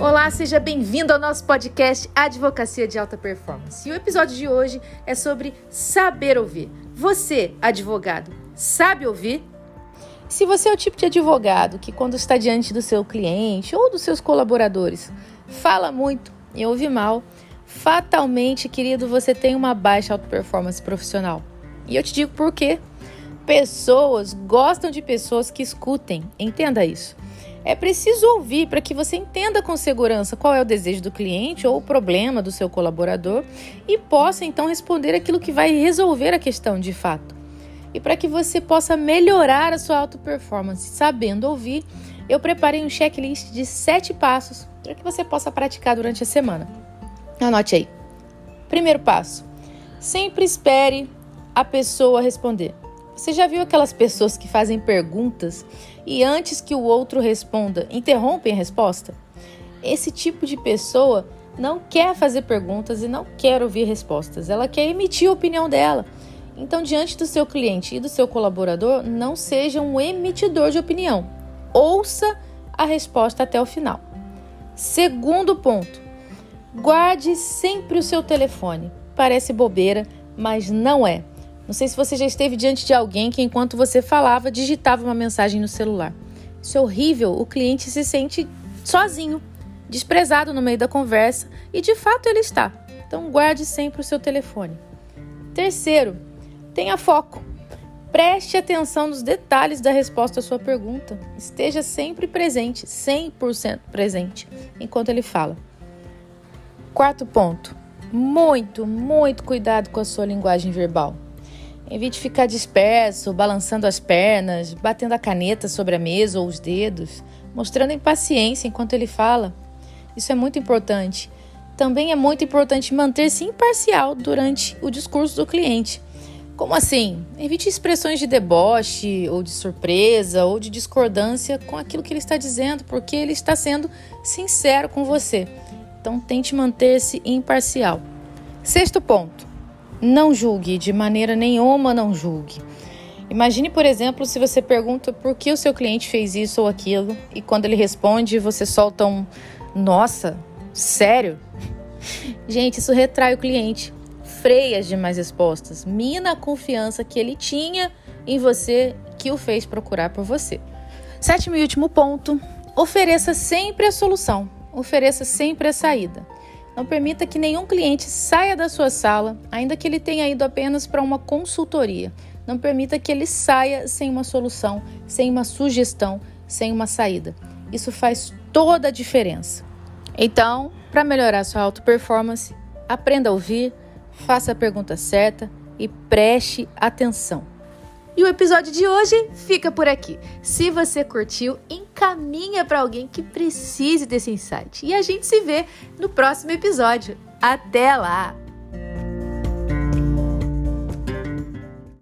Olá, seja bem-vindo ao nosso podcast Advocacia de Alta Performance. E o episódio de hoje é sobre saber ouvir. Você, advogado, sabe ouvir? Se você é o tipo de advogado que, quando está diante do seu cliente ou dos seus colaboradores, fala muito e ouve mal, fatalmente, querido, você tem uma baixa alta performance profissional. E eu te digo por quê. Pessoas gostam de pessoas que escutem, entenda isso. É preciso ouvir para que você entenda com segurança qual é o desejo do cliente ou o problema do seu colaborador e possa então responder aquilo que vai resolver a questão de fato. E para que você possa melhorar a sua auto performance sabendo ouvir, eu preparei um checklist de sete passos para que você possa praticar durante a semana. Anote aí. Primeiro passo: sempre espere a pessoa responder. Você já viu aquelas pessoas que fazem perguntas e antes que o outro responda, interrompem a resposta? Esse tipo de pessoa não quer fazer perguntas e não quer ouvir respostas, ela quer emitir a opinião dela. Então, diante do seu cliente e do seu colaborador, não seja um emitidor de opinião. Ouça a resposta até o final. Segundo ponto, guarde sempre o seu telefone. Parece bobeira, mas não é. Não sei se você já esteve diante de alguém que, enquanto você falava, digitava uma mensagem no celular. Isso é horrível. O cliente se sente sozinho, desprezado no meio da conversa e de fato ele está. Então, guarde sempre o seu telefone. Terceiro, tenha foco. Preste atenção nos detalhes da resposta à sua pergunta. Esteja sempre presente, 100% presente, enquanto ele fala. Quarto ponto: muito, muito cuidado com a sua linguagem verbal. Evite ficar disperso, balançando as pernas, batendo a caneta sobre a mesa ou os dedos, mostrando impaciência enquanto ele fala. Isso é muito importante. Também é muito importante manter-se imparcial durante o discurso do cliente. Como assim? Evite expressões de deboche, ou de surpresa, ou de discordância com aquilo que ele está dizendo, porque ele está sendo sincero com você. Então, tente manter-se imparcial. Sexto ponto: não julgue, de maneira nenhuma não julgue. Imagine, por exemplo, se você pergunta por que o seu cliente fez isso ou aquilo e quando ele responde você solta um nossa, sério? Gente, isso retrai o cliente, freia as demais respostas, mina a confiança que ele tinha em você que o fez procurar por você. Sétimo e último ponto: ofereça sempre a solução, ofereça sempre a saída. Não permita que nenhum cliente saia da sua sala, ainda que ele tenha ido apenas para uma consultoria. Não permita que ele saia sem uma solução, sem uma sugestão, sem uma saída. Isso faz toda a diferença. Então, para melhorar sua auto performance, aprenda a ouvir, faça a pergunta certa e preste atenção. E o episódio de hoje fica por aqui. Se você curtiu, encaminha para alguém que precise desse insight. E a gente se vê no próximo episódio. Até lá!